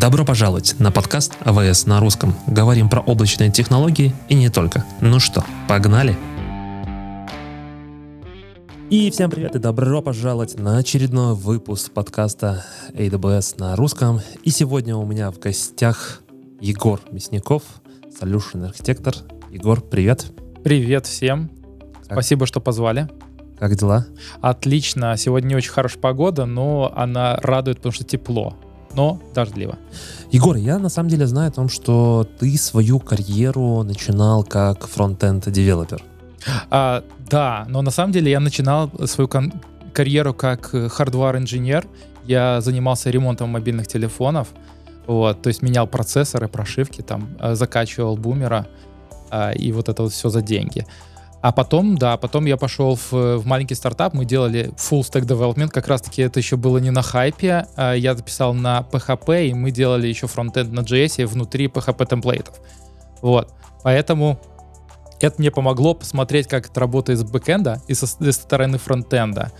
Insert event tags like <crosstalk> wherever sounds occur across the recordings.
Добро пожаловать на подкаст АВС на русском. Говорим про облачные технологии и не только. Ну что, погнали? И всем привет и добро пожаловать на очередной выпуск подкаста AWS на русском. И сегодня у меня в гостях Егор Мясников, Solution Architector. Егор, привет. Привет всем. Как? Спасибо, что позвали. Как дела? Отлично. Сегодня не очень хорошая погода, но она радует, потому что тепло но дождливо. Егор, я на самом деле знаю о том, что ты свою карьеру начинал как фронтенд девелопер. А, да, но на самом деле я начинал свою карьеру как хардвар-инженер. Я занимался ремонтом мобильных телефонов. Вот, то есть менял процессоры, прошивки, там, э, закачивал бумера, а, и вот это вот все за деньги. А потом, да, потом я пошел в, в маленький стартап, мы делали full stack development, как раз таки это еще было не на хайпе, а я записал на PHP, и мы делали еще фронтенд на JS внутри PHP темплейтов. Вот, поэтому это мне помогло посмотреть, как это работает с бэкэнда и со, со стороны фронтенда.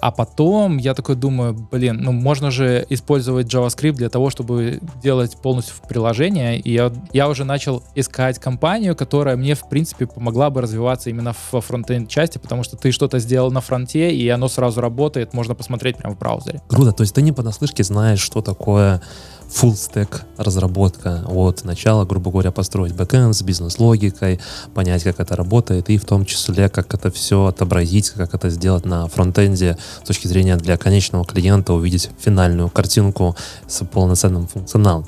А потом я такой думаю, блин, ну можно же использовать JavaScript для того, чтобы делать полностью приложение. И я, я уже начал искать компанию, которая мне, в принципе, помогла бы развиваться именно во фронтенд части, потому что ты что-то сделал на фронте, и оно сразу работает, можно посмотреть прямо в браузере. Круто, то есть ты не понаслышке знаешь, что такое full stack разработка от начала, грубо говоря, построить бэкэнд с бизнес-логикой, понять, как это работает, и в том числе, как это все отобразить, как это сделать на фронтенде с точки зрения для конечного клиента, увидеть финальную картинку с полноценным функционалом.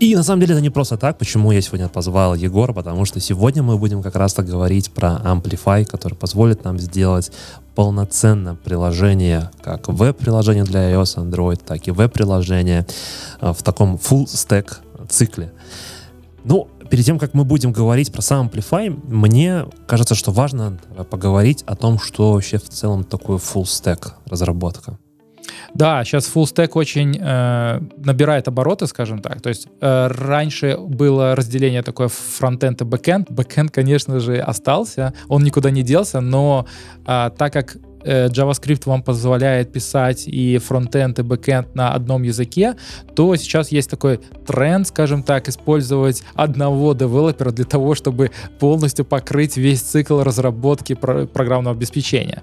И на самом деле это не просто так, почему я сегодня позвал Егора, потому что сегодня мы будем как раз-то говорить про Amplify, который позволит нам сделать полноценное приложение, как веб-приложение для iOS, Android, так и веб-приложение э, в таком full stack цикле. Ну, перед тем, как мы будем говорить про сам Amplify, мне кажется, что важно поговорить о том, что вообще в целом такое full stack разработка. Да, сейчас full stack очень э, набирает обороты, скажем так. То есть э, раньше было разделение такое фронтенд и бэкенд. Бэкенд, конечно же, остался, он никуда не делся, но э, так как э, JavaScript вам позволяет писать и фронтенд, и бэкенд на одном языке, то сейчас есть такой тренд, скажем так, использовать одного девелопера для того, чтобы полностью покрыть весь цикл разработки про- программного обеспечения.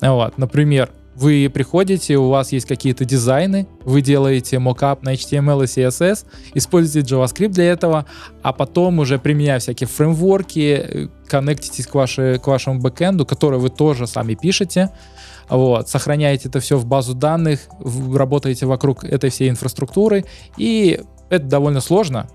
Вот, например, вы приходите, у вас есть какие-то дизайны, вы делаете мокап на HTML и CSS, используете JavaScript для этого, а потом уже применяя всякие фреймворки, коннектитесь к, вашей, к вашему бэкэнду, который вы тоже сами пишете, вот, сохраняете это все в базу данных, работаете вокруг этой всей инфраструктуры, и это довольно сложно,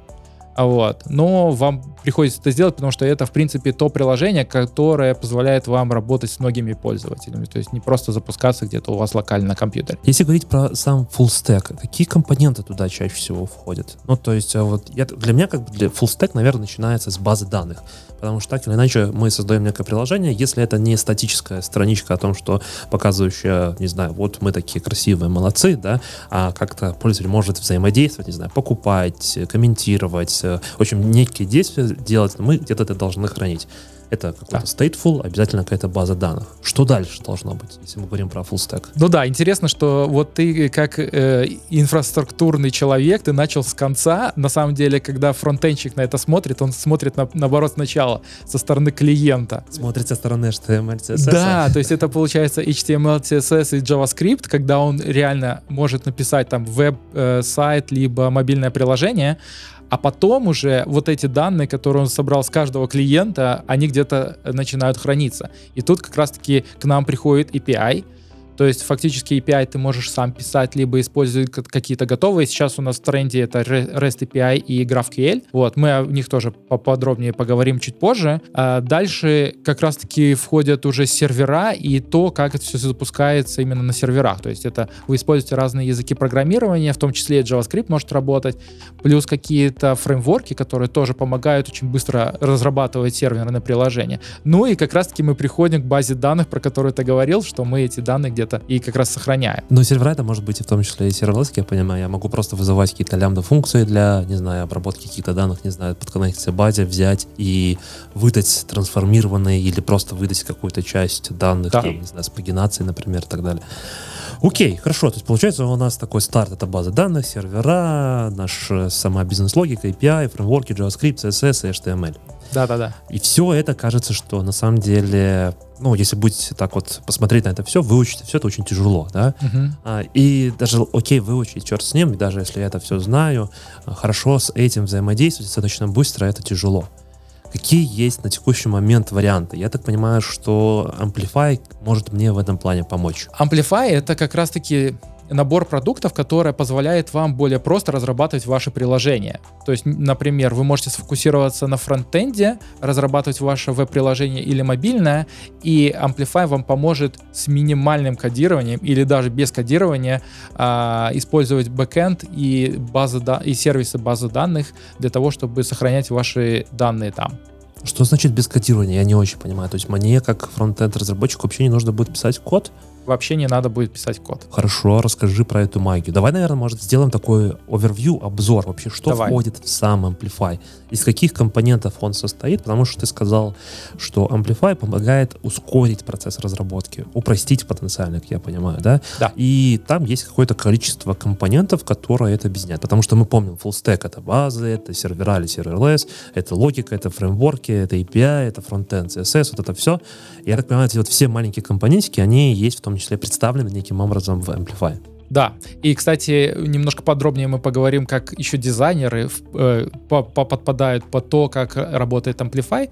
вот. Но вам приходится это сделать, потому что это, в принципе, то приложение, которое позволяет вам работать с многими пользователями. То есть не просто запускаться где-то у вас локально на компьютере. Если говорить про сам full stack, какие компоненты туда чаще всего входят? Ну, то есть, а вот я, для меня, как бы для full stack, наверное, начинается с базы данных. Потому что так или иначе мы создаем некое приложение, если это не статическая страничка о том, что показывающая, не знаю, вот мы такие красивые, молодцы, да, а как-то пользователь может взаимодействовать, не знаю, покупать, комментировать, в общем, некие действия делать, мы где-то это должны хранить. Это какой-то stateful, обязательно какая-то база данных. Что дальше должно быть, если мы говорим про full stack? Ну да, интересно, что вот ты как э, инфраструктурный человек, ты начал с конца. На самом деле, когда фронтенщик на это смотрит, он смотрит на, наоборот сначала, со стороны клиента. Смотрит со стороны HTML, CSS. Да, то есть это получается HTML, CSS и JavaScript, когда он реально может написать там веб-сайт, э, либо мобильное приложение, а потом уже вот эти данные, которые он собрал с каждого клиента, они где-то начинают храниться. И тут как раз-таки к нам приходит API, то есть фактически API ты можешь сам писать, либо использовать какие-то готовые. Сейчас у нас в тренде это REST API и GraphQL. Вот, мы о них тоже поподробнее поговорим чуть позже. А дальше как раз-таки входят уже сервера и то, как это все запускается именно на серверах. То есть это вы используете разные языки программирования, в том числе JavaScript может работать, плюс какие-то фреймворки, которые тоже помогают очень быстро разрабатывать серверные приложения. Ну и как раз-таки мы приходим к базе данных, про которую ты говорил, что мы эти данные где где-то и как раз сохраняем. Но сервера это может быть и в том числе и серверлесс, я понимаю. Я могу просто вызывать какие-то лямбда функции для, не знаю, обработки каких-то данных, не знаю, подконнектиться базе, взять и выдать трансформированные или просто выдать какую-то часть данных, Да. там, не знаю, с пагинацией, например, и так далее. Окей, хорошо. То есть получается у нас такой старт это база данных, сервера, наша сама бизнес-логика, API, фреймворки, JavaScript, CSS и HTML. Да-да-да. И все это кажется, что на самом деле, ну, если будете так вот посмотреть на это все, выучить все это очень тяжело, да? Мгм. А, и даже, окей, выучить, черт с ним, и даже если я это все знаю, а, хорошо с этим взаимодействовать достаточно быстро, это тяжело. Какие есть на текущий момент варианты? Я так понимаю, что Amplify может мне в этом плане помочь. Amplify — это как раз-таки набор продуктов, который позволяет вам более просто разрабатывать ваши приложения. То есть, например, вы можете сфокусироваться на фронтенде, разрабатывать ваше веб-приложение или мобильное, и Amplify вам поможет с минимальным кодированием или даже без кодирования а, использовать бэкэнд и, базы, и сервисы базы данных для того, чтобы сохранять ваши данные там. Что значит без кодирования? Я не очень понимаю. То есть мне, как фронтенд разработчику, вообще не нужно будет писать код? Вообще не надо будет писать код. Хорошо, расскажи про эту магию. Давай, наверное, может, сделаем такой овервью, обзор вообще, что Давай. входит в сам Amplify, из каких компонентов он состоит, потому что ты сказал, что Amplify помогает ускорить процесс разработки, упростить потенциально, как я понимаю, да? Да. И там есть какое-то количество компонентов, которые это объединяют, потому что мы помним, full stack это базы, это сервера или серверлесс, это логика, это фреймворки, это API, это фронтенд, CSS, вот это все. Я так понимаю, эти вот все маленькие компонентики, они есть в том числе представлены неким образом в Amplify. Да, и, кстати, немножко подробнее мы поговорим, как еще дизайнеры э, по- по- подпадают под то, как работает Amplify.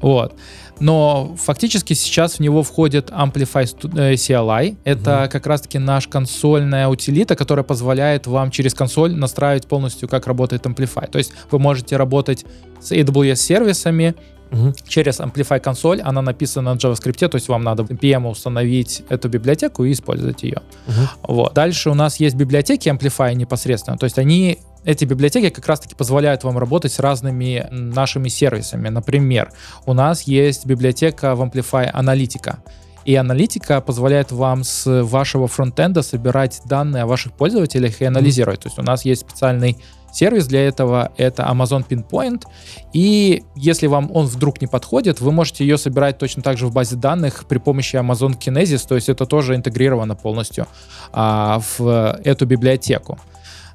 Вот. Но фактически сейчас в него входит Amplify э, CLI. Это Мгм. как раз-таки наш консольная утилита, которая позволяет вам через консоль настраивать полностью, как работает Amplify. То есть вы можете работать с AWS-сервисами, Мгм. через Amplify консоль, она написана на JavaScript, то есть вам надо PM установить эту библиотеку и использовать ее. Мгм. Вот. Дальше у нас есть библиотеки Amplify непосредственно. То есть они, эти библиотеки как раз-таки позволяют вам работать с разными нашими сервисами. Например, у нас есть библиотека в Amplify Аналитика. И аналитика позволяет вам с вашего фронтенда собирать данные о ваших пользователях и анализировать. То есть у нас есть специальный сервис для этого, это Amazon Pinpoint. И если вам он вдруг не подходит, вы можете ее собирать точно так же в базе данных при помощи Amazon Kinesis, то есть это тоже интегрировано полностью а, в эту библиотеку.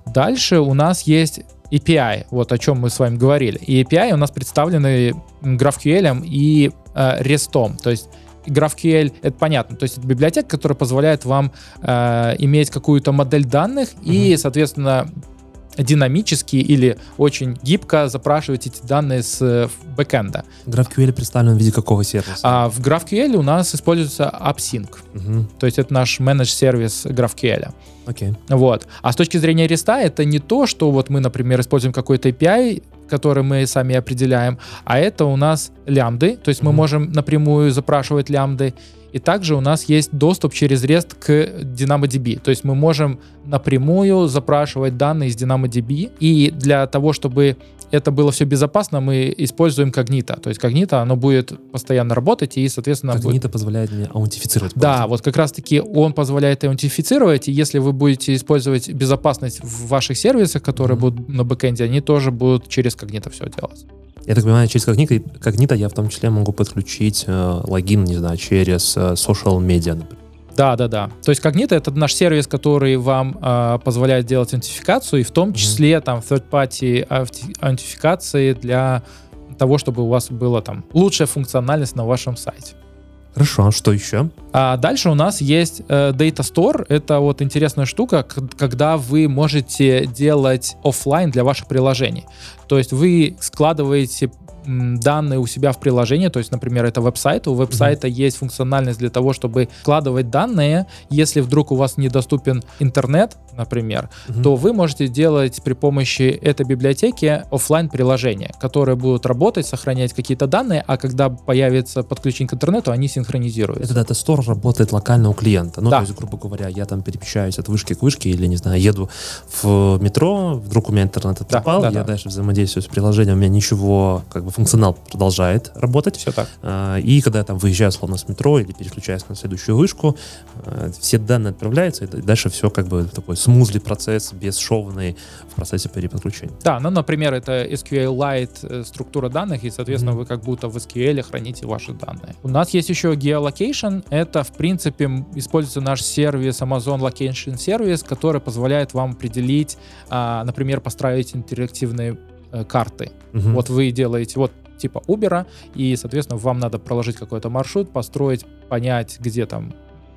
Дальше у нас есть API, вот о чем мы с вами говорили. И API у нас представлены GraphQL и э, REST. То есть GraphQL это понятно, то есть это библиотека, которая позволяет вам э, иметь какую-то модель данных и, соответственно, динамически или очень гибко запрашивать эти данные с э, бэкэнда. GraphQL представлен в виде какого сервиса? А в GraphQL у нас используется AppSync, Мгм. то есть это наш менедж-сервис GraphQL. Окей. Вот. А с точки зрения реста это не то, что вот мы, например, используем какой-то API, который мы сами определяем, а это у нас лямбды, то есть мы Мгм. можем напрямую запрашивать лямбды. И также у нас есть доступ через REST к DynamoDB. То есть мы можем напрямую запрашивать данные из DynamoDB. И для того, чтобы это было все безопасно, мы используем Cognito. То есть Cognito, оно будет постоянно работать и, соответственно, будет Cognito позволяет мне аутентифицировать. да, вот как раз-таки он позволяет аутентифицировать, и если вы будете использовать безопасность в ваших сервисах, которые Мгм. будут на бэкэнде, они тоже будут через Cognito все делать. Я так понимаю, через Cognito я в том числе могу подключить э, логин, не знаю, через э, social media, например. Да, да, да. То есть Cognito это наш сервис, который вам э, позволяет делать аутентификацию, и в том числе там third-party аутентификации для того, чтобы у вас была там лучшая функциональность на вашем сайте. Хорошо, а что еще? А дальше у нас есть э, Data Store. Это вот интересная штука, когда вы можете делать оффлайн для ваших приложений. То есть вы складываете данные у себя в приложении, то есть, например, это веб-сайт, у веб-сайта есть функциональность для того, чтобы складывать данные, если вдруг у вас недоступен интернет например, Мгм. то вы можете делать при помощи этой библиотеки оффлайн приложения, которые будут работать, сохранять какие-то данные, а когда появится подключение к интернету, они синхронизируются. Это DataStore работает локально у клиента. Ну, Да. то есть, грубо говоря, я там перемещаюсь от вышки к вышке или, не знаю, еду в метро, вдруг у меня интернет отпал, да, я да. дальше взаимодействую с приложением, у меня ничего, как бы функционал продолжает работать. Все так. А, И когда я там выезжаю, словно с метро или переключаюсь на следующую вышку, а, все данные отправляются, и дальше все как бы такой смузли процесс, бесшовный в процессе переподключения. Да, ну, например, это SQLite э, структура данных, и, соответственно, Мгм. вы как будто в SQL храните ваши данные. У нас есть еще geolocation. Это, в принципе, используется наш сервис Amazon Location Service, который позволяет вам определить, а, например, построить интерактивные карты. Мгм. Вот вы делаете вот типа Uber, и, соответственно, вам надо проложить какой-то маршрут, построить, понять, где там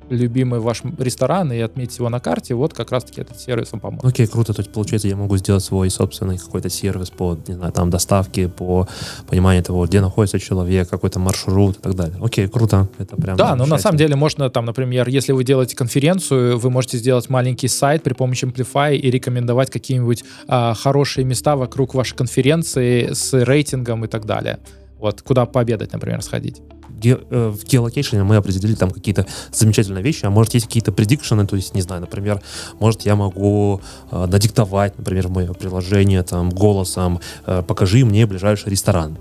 любимый ваш ресторан и отметить его на карте. Вот как раз-таки этот сервис вам поможет. Окей, круто. То есть, получается, я могу сделать свой собственный какой-то сервис по, не знаю, там, доставке, по пониманию того, где находится человек, какой-то маршрут и так далее. Окей, круто. Это прям Да, но на замечательно. самом деле можно там, например, если вы делаете конференцию, вы можете сделать маленький сайт при помощи Amplify и рекомендовать какие-нибудь а, хорошие места вокруг вашей конференции с рейтингом и так далее. Вот куда пообедать, например, сходить. Э, в geolocation мы определили там какие-то замечательные вещи, а может есть какие-то предикшены, то есть, не знаю, например, может я могу э, надиктовать, например, в мое приложение там голосом, э, покажи мне ближайший ресторан.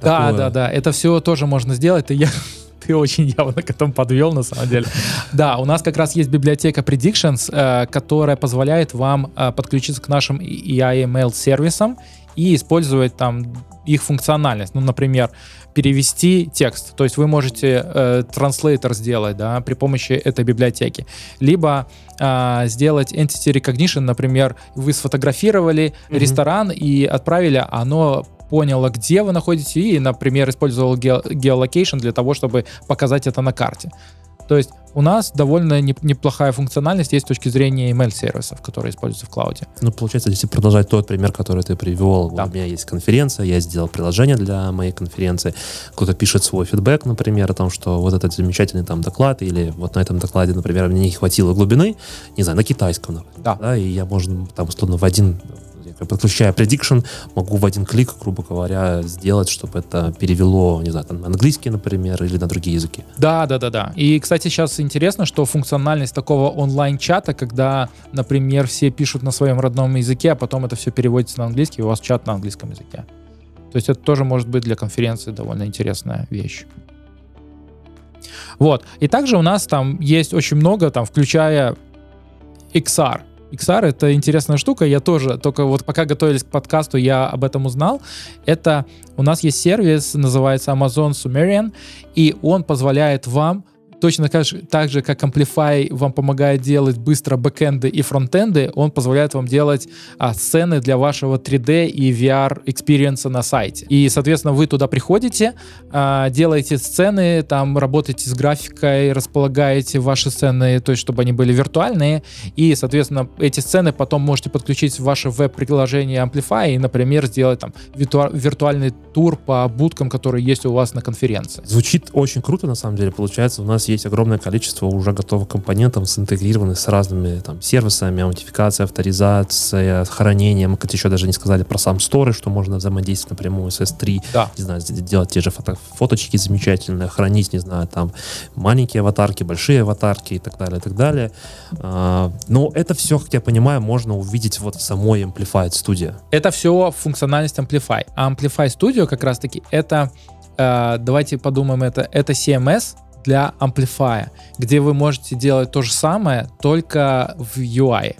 Да, Такое- да, да. Это все тоже можно сделать. Ты, я, <laughs> ты очень явно к этому подвел, на самом деле. Да, у нас как раз есть библиотека Predictions, э, которая позволяет вам э, подключиться к нашим EIML сервисам и использовать там их функциональность. Ну, например, перевести текст. То есть вы можете э, транслейтер сделать да, при помощи этой библиотеки. Либо а, сделать entity recognition, например, вы сфотографировали Мгм. ресторан и отправили, оно поняло, где вы находитесь, и, например, использовал ге- geolocation для того, чтобы показать это на карте. То есть у нас довольно не- неплохая функциональность есть с точки зрения email-сервисов, которые используются в клауде. Ну, получается, если продолжать тот пример, который ты привел, Да. у меня есть конференция, я сделал приложение для моей конференции, кто-то пишет свой фидбэк, например, о том, что вот этот замечательный там доклад, или вот на этом докладе, например, мне не хватило глубины, не знаю, на китайском, например, Да. и я, можно, там, условно, в один подключая prediction, могу в один клик, грубо говоря, сделать, чтобы это перевело, не знаю, там, на английский, например, или на другие языки. Да, да, да, да. И, кстати, сейчас интересно, что функциональность такого онлайн-чата, когда, например, все пишут на своем родном языке, а потом это все переводится на английский, и у вас чат на английском языке. То есть это тоже может быть для конференции довольно интересная вещь. Вот. И также у нас там есть очень много, там, включая XR. XR — это интересная штука, я тоже, только вот пока готовились к подкасту, я об этом узнал. Это у нас есть сервис, называется Amazon Sumerian, и он позволяет вам точно так же, так же, как Amplify вам помогает делать быстро бэкэнды и фронтенды, он позволяет вам делать а, сцены для вашего 3D и VR experience а на сайте. И, соответственно, вы туда приходите, а, делаете сцены, там работаете с графикой, располагаете ваши сцены, то есть чтобы они были виртуальные, и, соответственно, эти сцены потом можете подключить в ваше веб-приложение Amplify и, например, сделать там виртуа- виртуальный тур по будкам, которые есть у вас на конференции. Звучит очень круто, на самом деле. Получается, у нас огромное количество уже готовых компонентов, синтегрированных с разными там, сервисами, аутентификация, авторизация, хранение. Мы, кстати, еще даже не сказали про сам storage, что можно взаимодействовать напрямую с S3. Да. Не знаю, делать те же фото фоточки замечательные, хранить, не знаю, там маленькие аватарки, большие аватарки и так далее, и так далее. А, но это все, как я понимаю, можно увидеть вот в самой Amplified Studio. Это все функциональность Amplify. А Amplify Studio как раз-таки это, э, давайте подумаем, это, это CMS для Amplify, где вы можете делать то же самое, только в UI.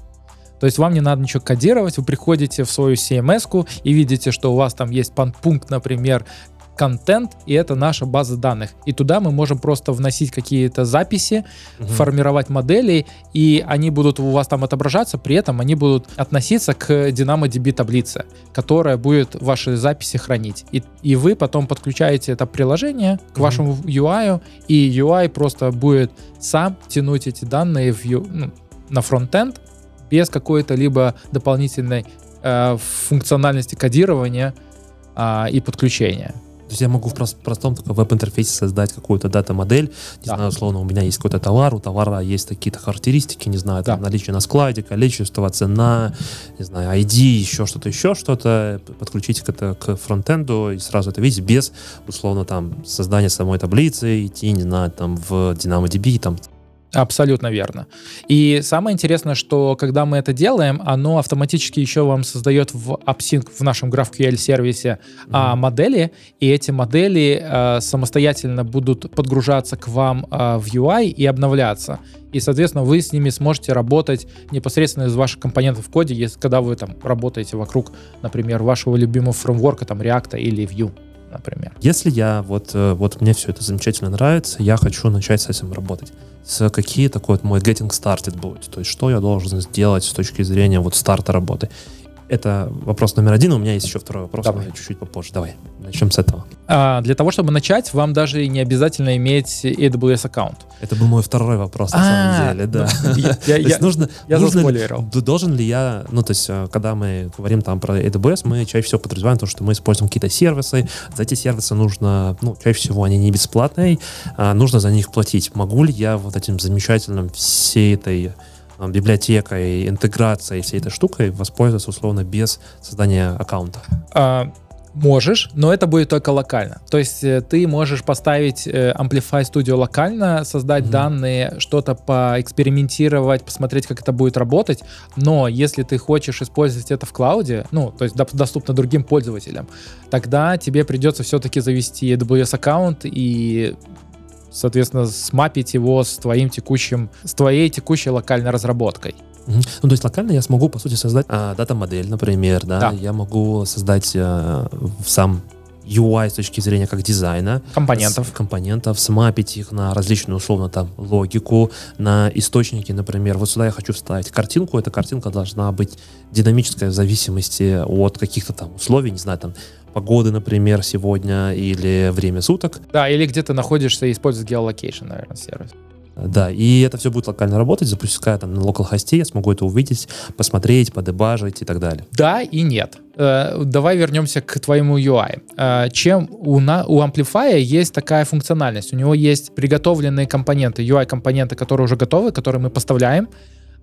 То есть вам не надо ничего кодировать, вы приходите в свою CMS и видите, что у вас там есть пан- пункт, например, контент, и это наша база данных. И туда мы можем просто вносить какие-то записи, Мгм. формировать модели, и они будут у вас там отображаться, при этом они будут относиться к DynamoDB таблице, которая будет ваши записи хранить. И, и вы потом подключаете это приложение к Мгм. вашему UI, и UI просто будет сам тянуть эти данные в, ну, на фронтенд без какой-то либо дополнительной э, функциональности кодирования а, и подключения. Есть я могу в прост- простом только веб-интерфейсе создать какую-то дата-модель, не Да. знаю, условно, у меня есть какой-то товар, у товара есть какие-то характеристики, не знаю, там Да. наличие на складе, количество, цена, не знаю, ID, еще что-то, еще что-то, подключить это к фронтенду и сразу это видеть без, условно, там, создания самой таблицы, идти, не знаю, там, в DynamoDB, там, Абсолютно верно. И самое интересное, что когда мы это делаем, оно автоматически еще вам создает в AppSync, в нашем GraphQL сервисе а, модели, и эти модели а, самостоятельно будут подгружаться к вам а, в UI и обновляться. И, соответственно, вы с ними сможете работать непосредственно из ваших компонентов в коде, если, когда вы там работаете вокруг, например, вашего любимого фреймворка, там React или Vue, например. Если я вот, э, вот мне все это замечательно нравится, я хочу начать с этим работать. С какие такой вот мой getting started будет? То есть что я должен сделать с точки зрения вот старта работы? Это вопрос номер один. У меня есть еще второй вопрос, Давай. но чуть-чуть попозже. Давай, начнем с этого. А, для того, чтобы начать, вам даже не обязательно иметь AWS аккаунт. Это был мой второй вопрос, на А, самом деле, да. ну, я- <laughs> заспойлерил. должен ли я, ну, то есть, э, когда мы говорим там про AWS, мы чаще всего подразумеваем то, что мы используем какие-то сервисы, за эти сервисы нужно, ну, чаще всего они не бесплатные, а нужно за них платить. Могу ли я вот этим замечательным всей этой библиотекой, интеграцией, всей этой штукой воспользоваться условно без создания аккаунта? А, Можешь, но это будет только локально. То есть э, ты можешь поставить э, Amplify Studio локально, создать Мгм. данные, что-то поэкспериментировать, посмотреть, как это будет работать. Но если ты хочешь использовать это в клауде, ну, то есть доступно другим пользователям, тогда тебе придется все-таки завести AWS аккаунт и соответственно, смапить его с твоим текущим, с твоей текущей локальной разработкой. Ну, то есть локально я смогу, по сути, создать а, дата-модель, например, да? Да. Я могу создать а, сам UI с точки зрения как дизайна, Компонентов. с- компонентов, смапить их на различную, условно, там, логику, на источники, например. Вот сюда я хочу вставить картинку. Эта картинка должна быть динамическая в зависимости от каких-то там условий, не знаю, там, погоды, например, сегодня или время суток. Да, или где ты находишься и используешь geolocation, наверное, сервис. Да, и это все будет локально работать, запуская там на локал-хосте, я смогу это увидеть, посмотреть, подебажить и так далее. Да и нет. Э, давай вернемся к твоему UI. Э, чем у, на, у Amplify есть такая функциональность? У него есть приготовленные компоненты, UI-компоненты, которые уже готовы, которые мы поставляем,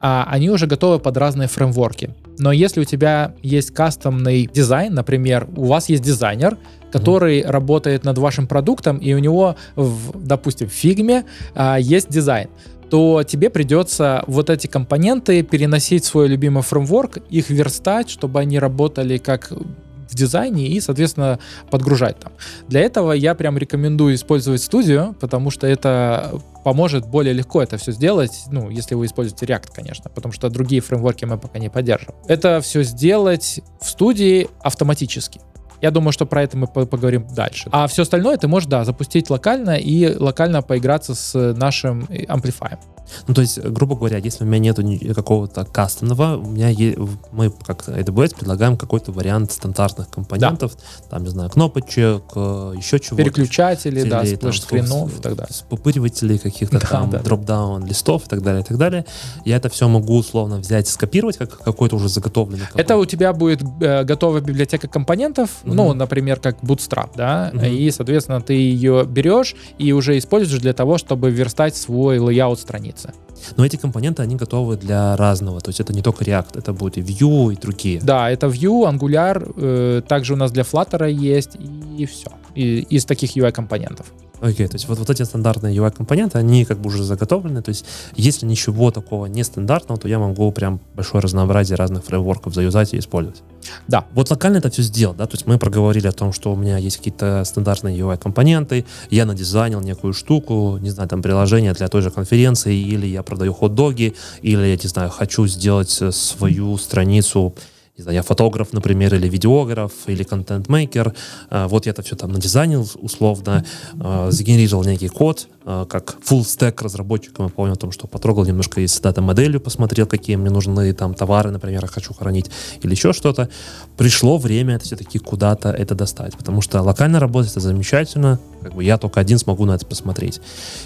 а они уже готовы под разные фреймворки. Но если у тебя есть кастомный дизайн, например, у вас есть дизайнер, который работает над вашим продуктом, и у него, в, допустим, в фигме а, есть дизайн, то тебе придется вот эти компоненты переносить в свой любимый фреймворк, их верстать, чтобы они работали как в дизайне и, соответственно, подгружать там. Для этого я прям рекомендую использовать студию, потому что это поможет более легко это все сделать, ну, если вы используете React, конечно, потому что другие фреймворки мы пока не поддерживаем. Это все сделать в студии автоматически. Я думаю, что про это мы по- поговорим дальше. А все остальное ты можешь, да, запустить локально и локально поиграться с нашим э, амплифаем. Ну, то есть, грубо говоря, если у меня нету какого-то кастомного, у меня е- мы, как AWS, предлагаем какой-то вариант стандартных компонентов, там, не знаю, кнопочек, э, еще чего-то. Переключатели, да, splash screen ов и так далее. спупыривателей каких-то Да, там, да, да. drop-down листов и так далее, и так далее. Я это все могу условно взять, скопировать, как какой-то уже заготовленный. Это какой-то. у тебя будет э, готовая библиотека компонентов, Мгм. ну, например, как Bootstrap, да, Мгм. и, соответственно, ты ее берешь и уже используешь для того, чтобы верстать свой layout страницы. Но эти компоненты, они готовы для разного. То есть это не только React, это будет и Vue, и другие. Да, это Vue, Angular, э, также у нас для Flutter есть, и все. И, из таких UI-компонентов. Окей, то есть вот, вот эти стандартные UI-компоненты, они как бы уже заготовлены. То есть если ничего такого нестандартного, то я могу прям большое разнообразие разных фреймворков заюзать и использовать. Да. Вот локально это все сделал, да, то есть мы проговорили о том, что у меня есть какие-то стандартные UI-компоненты, я надизайнил некую штуку, не знаю, там приложение для той же конференции, или я продаю хот-доги, или, я не знаю, хочу сделать э, свою страницу не знаю, я фотограф, например, или видеограф, или контент-мейкер. А, Вот я это все там надизайнил условно, а, сгенерировал некий код, а, как full stack разработчиком. Я помню о том, что потрогал немножко и с дата-моделью, посмотрел, какие мне нужны там товары, например, я хочу хранить, или еще что-то. Пришло время это все-таки куда-то это достать, потому что локально работать это замечательно, как бы я только один смогу на это посмотреть.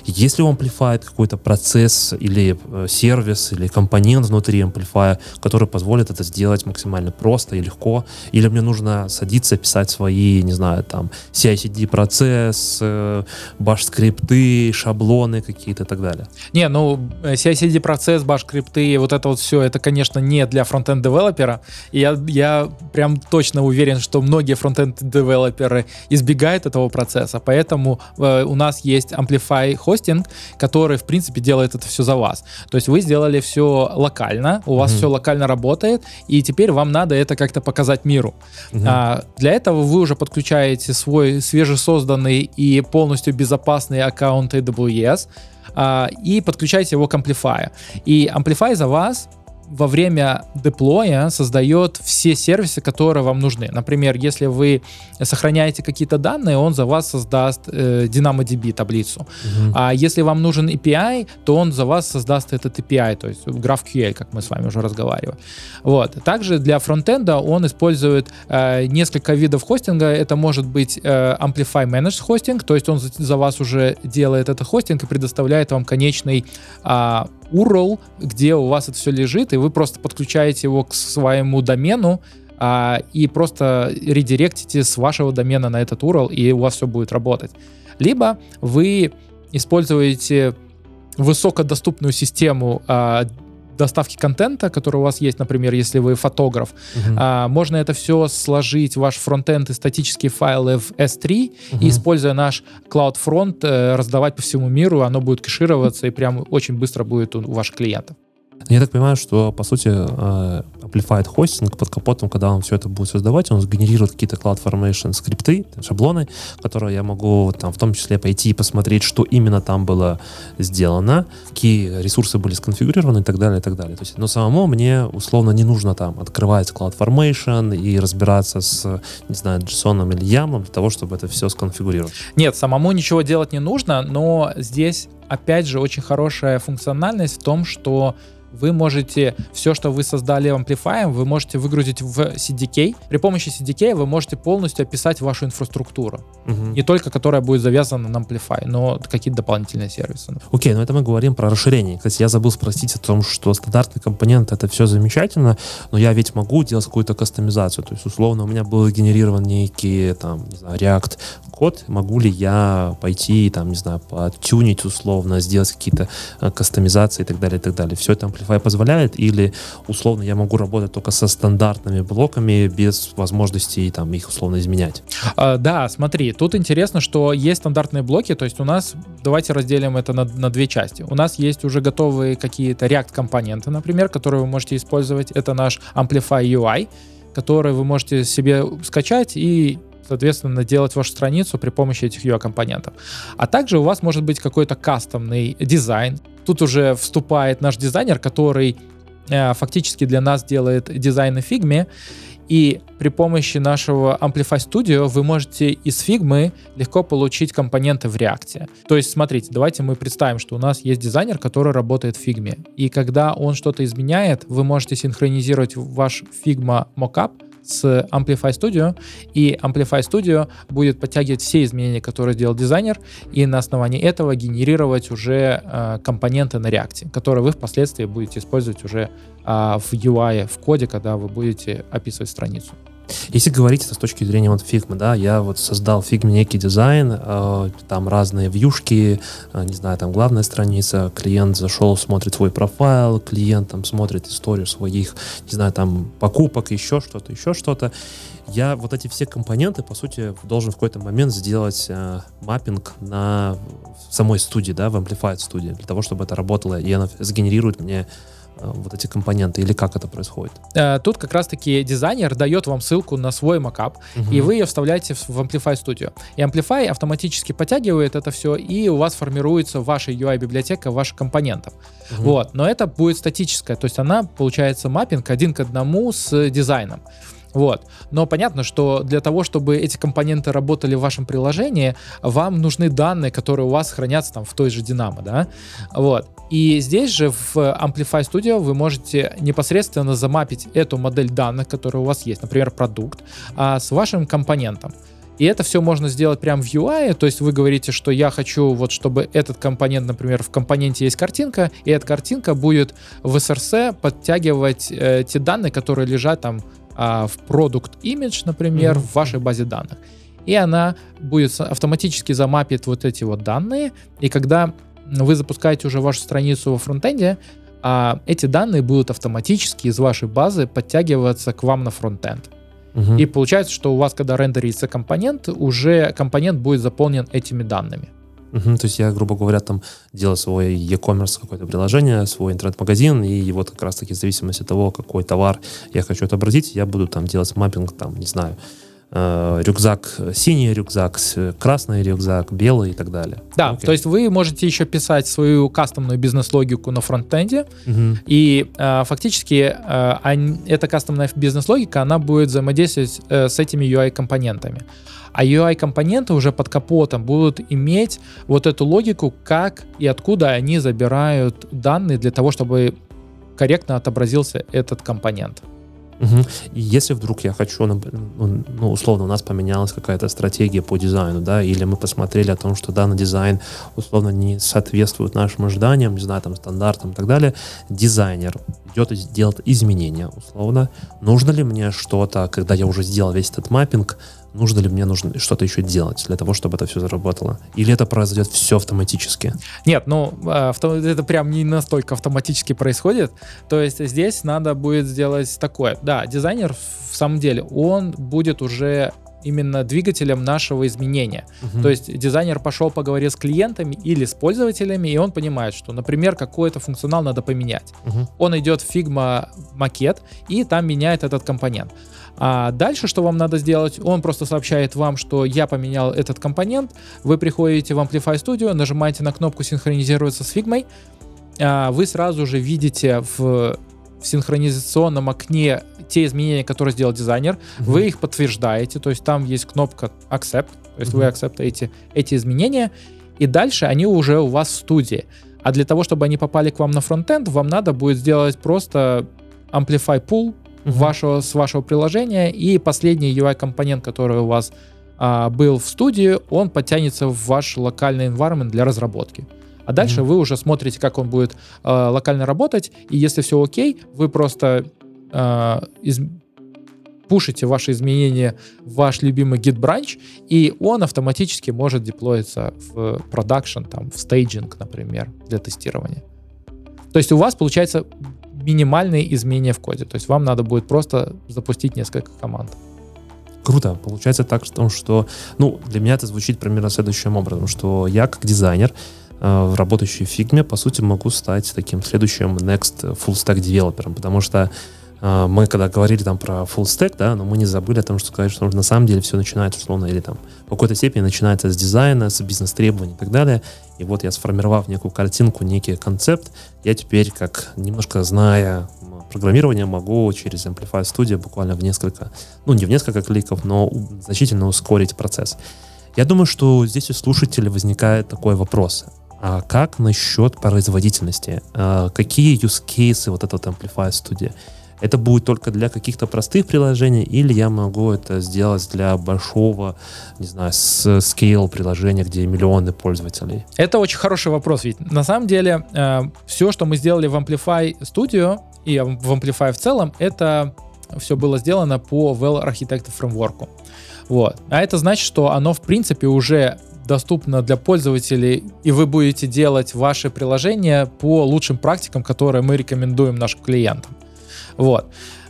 Если у Amplify какой-то процесс или э, сервис или компонент внутри Amplify, который позволит это сделать максимально просто и легко, или мне нужно садиться, писать свои, не знаю, там, CI-CD процесс, э, баш-скрипты, шаблоны какие-то и так далее. Не, ну, э, CI-CD процесс, баш-скрипты, вот это вот все, это, конечно, не для фронтенд-девелопера. Я, я прям точно уверен, что многие фронтенд-девелоперы избегают этого процесса, поэтому э, у нас есть Amplify хостинг, который, в принципе, делает это все за вас. То есть вы сделали все локально, у вас mm-hmm. все локально работает, и теперь вам надо это как-то показать миру. Mm-hmm. А, для этого вы уже подключаете свой свежесозданный и полностью безопасный аккаунт AWS, а, и подключаете его к Amplify. И Amplify за вас во время деплоя создает все сервисы, которые вам нужны. Например, если вы сохраняете какие-то данные, он за вас создаст э, DynamoDB таблицу. Угу. А если вам нужен API, то он за вас создаст этот API, то есть GraphQL, как мы с вами уже разговаривали. Вот. Также для фронтенда он использует э, несколько видов хостинга. Это может быть э, Amplify Managed Hosting, то есть он за, за вас уже делает этот хостинг и предоставляет вам конечный э, URL, где у вас это все лежит, и вы просто подключаете его к своему домену, а, и просто редиректите с вашего домена на этот URL, и у вас все будет работать. Либо вы используете высокодоступную систему а, доставки контента, который у вас есть, например, если вы фотограф, угу. а, можно это все сложить, ваш фронтенд и статические файлы в S3, угу. и, используя наш CloudFront, э, раздавать по всему миру, оно будет кэшироваться и прям очень быстро будет у, у ваших клиентов. Я так понимаю, что, по сути, э, Amplified хостинг под капотом, когда он все это будет создавать, он сгенерирует какие-то CloudFormation скрипты, шаблоны, которые я могу там в том числе пойти и посмотреть, что именно там было сделано, какие ресурсы были сконфигурированы и так далее, и так далее. То есть, но самому мне условно не нужно там открывать CloudFormation и разбираться с, не знаю, JSON или YAML для того, чтобы это все сконфигурировать. Нет, самому ничего делать не нужно, но здесь опять же очень хорошая функциональность в том, что вы можете все, что вы создали Amplify, вы можете выгрузить в CDK. При помощи CDK вы можете полностью описать вашу инфраструктуру. Угу. Не только которая будет завязана на Amplify, но какие-то дополнительные сервисы. Окей, okay, но это мы говорим про расширение. Кстати, я забыл спросить о том, что стандартный компонент это все замечательно, но я ведь могу делать какую-то кастомизацию. То есть, условно, у меня был генерирован некий, там, не знаю, React код, могу ли я пойти, там, не знаю, потюнить условно, сделать какие-то э, кастомизации и так далее, и так далее. Все это Amplify позволяет, или условно я могу работать только со стандартными блоками без возможности там их условно изменять? А, да, смотри, тут интересно, что есть стандартные блоки, то есть у нас, давайте разделим это на, на две части. У нас есть уже готовые какие-то React-компоненты, например, которые вы можете использовать. Это наш Amplify UI, который вы можете себе скачать и соответственно, делать вашу страницу при помощи этих UI-компонентов. А также у вас может быть какой-то кастомный дизайн. Тут уже вступает наш дизайнер, который э, фактически для нас делает дизайн на фигме, и при помощи нашего Amplify Studio вы можете из Figma легко получить компоненты в React. То есть, смотрите, давайте мы представим, что у нас есть дизайнер, который работает в Figma. И когда он что-то изменяет, вы можете синхронизировать ваш Figma Mockup с Amplify Studio, и Amplify Studio будет подтягивать все изменения, которые сделал дизайнер, и на основании этого генерировать уже э, компоненты на React, которые вы впоследствии будете использовать уже э, в UI, в коде, когда вы будете описывать страницу. Если говорить это с точки зрения вот фигмы, да, я вот создал в фигме некий дизайн, э, там разные вьюшки, э, не знаю, там главная страница, клиент зашел, смотрит свой профайл, клиент там смотрит историю своих, не знаю, там покупок, еще что-то, еще что-то. Я вот эти все компоненты, по сути, должен в какой-то момент сделать э, маппинг на самой студии, да, в Amplified студии, для того, чтобы это работало, и она сгенерирует мне вот эти компоненты, или как это происходит? Э, тут как раз-таки дизайнер дает вам ссылку на свой макап, угу. и вы ее вставляете в Amplify Studio. И Amplify автоматически подтягивает это все, и у вас формируется ваша UI-библиотека ваших компонентов. Угу. Вот. Но это будет статическая, то есть она получается маппинг один к одному с дизайном. Вот. Но понятно, что для того, чтобы эти компоненты работали в вашем приложении, вам нужны данные, которые у вас хранятся там в той же Dynamo, да? Вот. И здесь же в Amplify Studio вы можете непосредственно замапить эту модель данных, которая у вас есть, например, продукт, а, с вашим компонентом. И это все можно сделать прямо в UI, то есть вы говорите, что я хочу вот, чтобы этот компонент, например, в компоненте есть картинка, и эта картинка будет в SRC подтягивать э, те данные, которые лежат там э, в продукт image, например, mm-hmm. в вашей базе данных. И она будет автоматически замапит вот эти вот данные, и когда вы запускаете уже вашу страницу во фронтенде, а эти данные будут автоматически из вашей базы подтягиваться к вам на фронтенд. Угу. И получается, что у вас, когда рендерится компонент, уже компонент будет заполнен этими данными. Угу, то есть я, грубо говоря, там делаю свой e-commerce, какое-то приложение, свой интернет-магазин, и вот как раз-таки в зависимости от того, какой товар я хочу отобразить, я буду там делать маппинг, там, не знаю, рюкзак синий рюкзак, красный рюкзак, белый и так далее. Да, okay. то есть вы можете еще писать свою кастомную бизнес-логику на фронтенде, uh-huh. и э, фактически э, они, эта кастомная бизнес-логика, она будет взаимодействовать э, с этими UI-компонентами. А UI-компоненты уже под капотом будут иметь вот эту логику, как и откуда они забирают данные для того, чтобы корректно отобразился этот компонент. Угу. И если вдруг я хочу, ну, ну, условно, у нас поменялась какая-то стратегия по дизайну, да, или мы посмотрели о том, что данный дизайн, условно, не соответствует нашим ожиданиям, не знаю, там, стандартам и так далее, дизайнер идет и делает изменения, условно. Нужно ли мне что-то, когда я уже сделал весь этот маппинг, нужно ли мне нужно что-то еще делать для того, чтобы это все заработало? Или это произойдет все автоматически? Нет, ну, а, это прям не настолько автоматически происходит. То есть здесь надо будет сделать такое. Да, дизайнер в самом деле, он будет уже именно двигателем нашего изменения. Uh-huh. То есть дизайнер пошел поговорил с клиентами или с пользователями, и он понимает, что, например, какой-то функционал надо поменять. Uh-huh. Он идет в Figma макет и там меняет этот компонент. А дальше, что вам надо сделать, он просто сообщает вам, что я поменял этот компонент, вы приходите в Amplify Studio, нажимаете на кнопку синхронизироваться с Figma, а вы сразу же видите в, в синхронизационном окне те изменения, которые сделал дизайнер, mm-hmm. вы их подтверждаете, то есть там есть кнопка Accept, то есть mm-hmm. вы акцептаете эти изменения, и дальше они уже у вас в студии. А для того, чтобы они попали к вам на фронтенд, вам надо будет сделать просто Amplify pull, угу. вашего, с вашего приложения, и последний UI-компонент, который у вас а, был в студии, он подтянется в ваш локальный environment для разработки. А дальше uh-huh. вы уже смотрите, как он будет э, локально работать, и если все окей, вы просто э, из, пушите ваши изменения в ваш любимый Git branch, и он автоматически может деплоиться в продакшн, там, в стейджинг, например, для тестирования. То есть у вас получается минимальные изменения в коде. То есть вам надо будет просто запустить несколько команд. Круто. Получается так, что, что ну, для меня это звучит примерно следующим образом, что я как дизайнер, э, в фигме, по сути, могу стать таким следующим next full stack девелопером, потому что мы когда говорили там про full stack, да, но мы не забыли о том, что сказать, что на самом деле все начинается условно или там в какой-то степени начинается с дизайна, с бизнес-требований и так далее. И вот я сформировав некую картинку, некий концепт, я теперь, как немножко зная программирование, могу через Amplify Studio буквально в несколько, ну не в несколько кликов, но значительно ускорить процесс. Я думаю, что здесь у слушателей возникает такой вопрос. А как насчет производительности? А какие use cases вот этот Amplify Studio? Это будет только для каких-то простых приложений, или я могу это сделать для большого, не знаю, scale приложения, где миллионы пользователей? Это очень хороший вопрос, ведь на самом деле э, все, что мы сделали в Amplify Studio и в Amplify в целом, это все было сделано по Well Architected Framework. Вот. А это значит, что оно в принципе уже доступно для пользователей, и вы будете делать ваши приложения по лучшим практикам, которые мы рекомендуем нашим клиентам. Вот.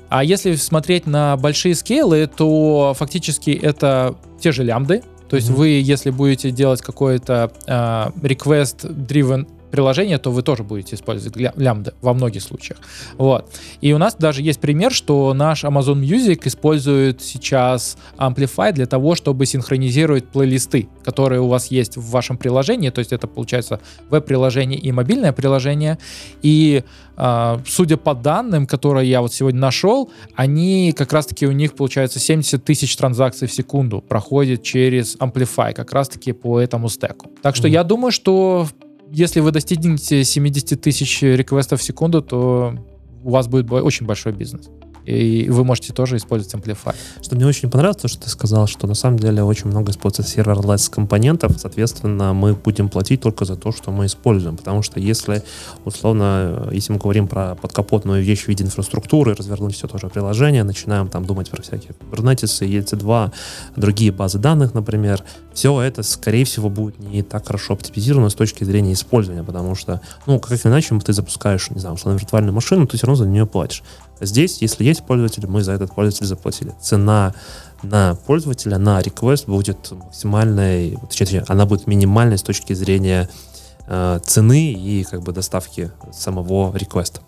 А если смотреть на большие скейлы, то фактически это те же лямбды. То есть mm-hmm. вы, если будете делать какой-то э, request-driven приложение, то вы тоже будете использовать лямбда во многих случаях. Вот. И у нас даже есть пример, что наш Amazon Music использует сейчас Amplify для того, чтобы синхронизировать плейлисты, которые у вас есть в вашем приложении. То есть это получается веб-приложение и мобильное приложение. И Uh, судя по данным, которые я вот сегодня нашел, они как раз-таки у них получается 70 тысяч транзакций в секунду проходит через Amplify, как раз-таки по этому стеку. Так что mm-hmm. я думаю, что если вы достигнете 70 тысяч реквестов в секунду, то у вас будет очень большой бизнес. И вы можете тоже использовать Amplify. Что мне очень понравилось, то, что ты сказал, что на самом деле очень много используется serverless компонентов, соответственно, мы будем платить только за то, что мы используем, потому что если, условно, если мы говорим про подкапотную вещь в виде инфраструктуры, развернуть все тоже приложение, начинаем там думать про всякие Kubernetes, ELC2, другие базы данных, например, все это, скорее всего, будет не так хорошо оптимизировано с точки зрения использования, потому что, ну, как иначе ты запускаешь, не знаю, условно, виртуальную машину, ты все равно за нее платишь. Здесь, если есть пользователь, мы за этот пользователь заплатили. Цена на пользователя, на request будет максимальной, точнее, она будет минимальной с точки зрения э, цены и как бы доставки самого реквеста.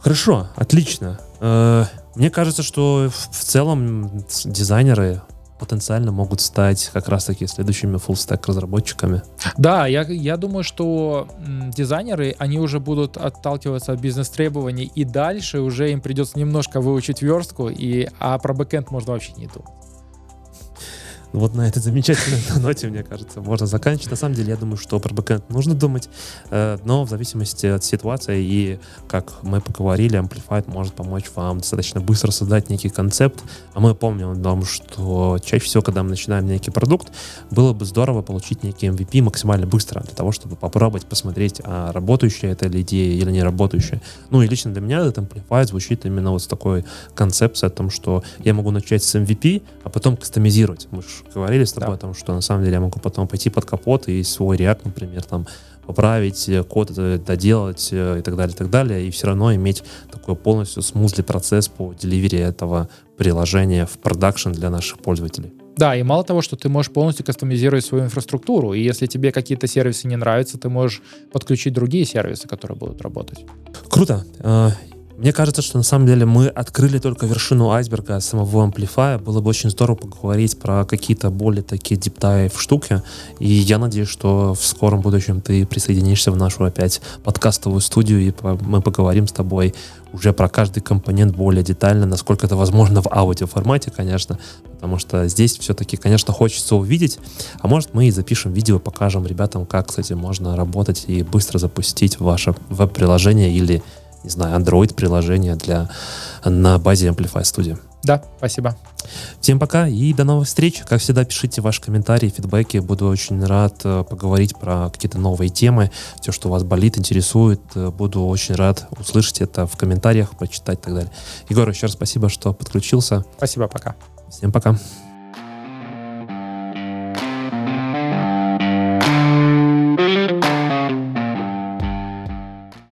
Хорошо, отлично. Э, мне кажется, что в целом дизайнеры потенциально могут стать как раз-таки следующими full stack разработчиками. Да, я, я думаю, что дизайнеры, они уже будут отталкиваться от бизнес-требований, и дальше уже им придется немножко выучить верстку, и, а про бэкэнд можно вообще не думать. Вот на этой замечательной <laughs> ноте, мне кажется, можно заканчивать. На самом деле, я думаю, что про бэкэнд нужно думать, э, но в зависимости от ситуации и, как мы поговорили, Amplified может помочь вам достаточно быстро создать некий концепт. А мы помним о том, что чаще всего, когда мы начинаем некий продукт, было бы здорово получить некий MVP максимально быстро для того, чтобы попробовать посмотреть, а работающая ли идея или не работающая. Ну и лично для меня этот Amplified звучит именно вот с такой концепцией о том, что я могу начать с MVP, а потом кастомизировать. Мы же говорили с тобой да. о том, что на самом деле я могу потом пойти под капот и свой React, например, там поправить, э, код доделать э, и так далее, и так далее, и все равно иметь такой полностью смузли процесс по деливере этого приложения в продакшн для наших пользователей. Да, и мало того, что ты можешь полностью кастомизировать свою инфраструктуру, и если тебе какие-то сервисы не нравятся, ты можешь подключить другие сервисы, которые будут работать. Круто. Мне кажется, что на самом деле мы открыли только вершину айсберга самого амплифая. Было бы очень здорово поговорить про какие-то более такие диптайв штуки. И я надеюсь, что в скором будущем ты присоединишься в нашу опять подкастовую студию, и мы поговорим с тобой уже про каждый компонент более детально, насколько это возможно в аудиоформате, конечно, потому что здесь все-таки, конечно, хочется увидеть, а может мы и запишем видео, покажем ребятам, как, кстати, можно работать и быстро запустить ваше веб-приложение или не знаю, Android-приложение для, на базе Amplify Studio. Да, спасибо. Всем пока и до новых встреч. Как всегда, пишите ваши комментарии, фидбэки. Буду очень рад э, поговорить про какие-то новые темы, все, что вас болит, интересует. Э, буду очень рад услышать это в комментариях, прочитать и так далее. Егор, еще раз спасибо, что подключился. Спасибо, пока. Всем пока.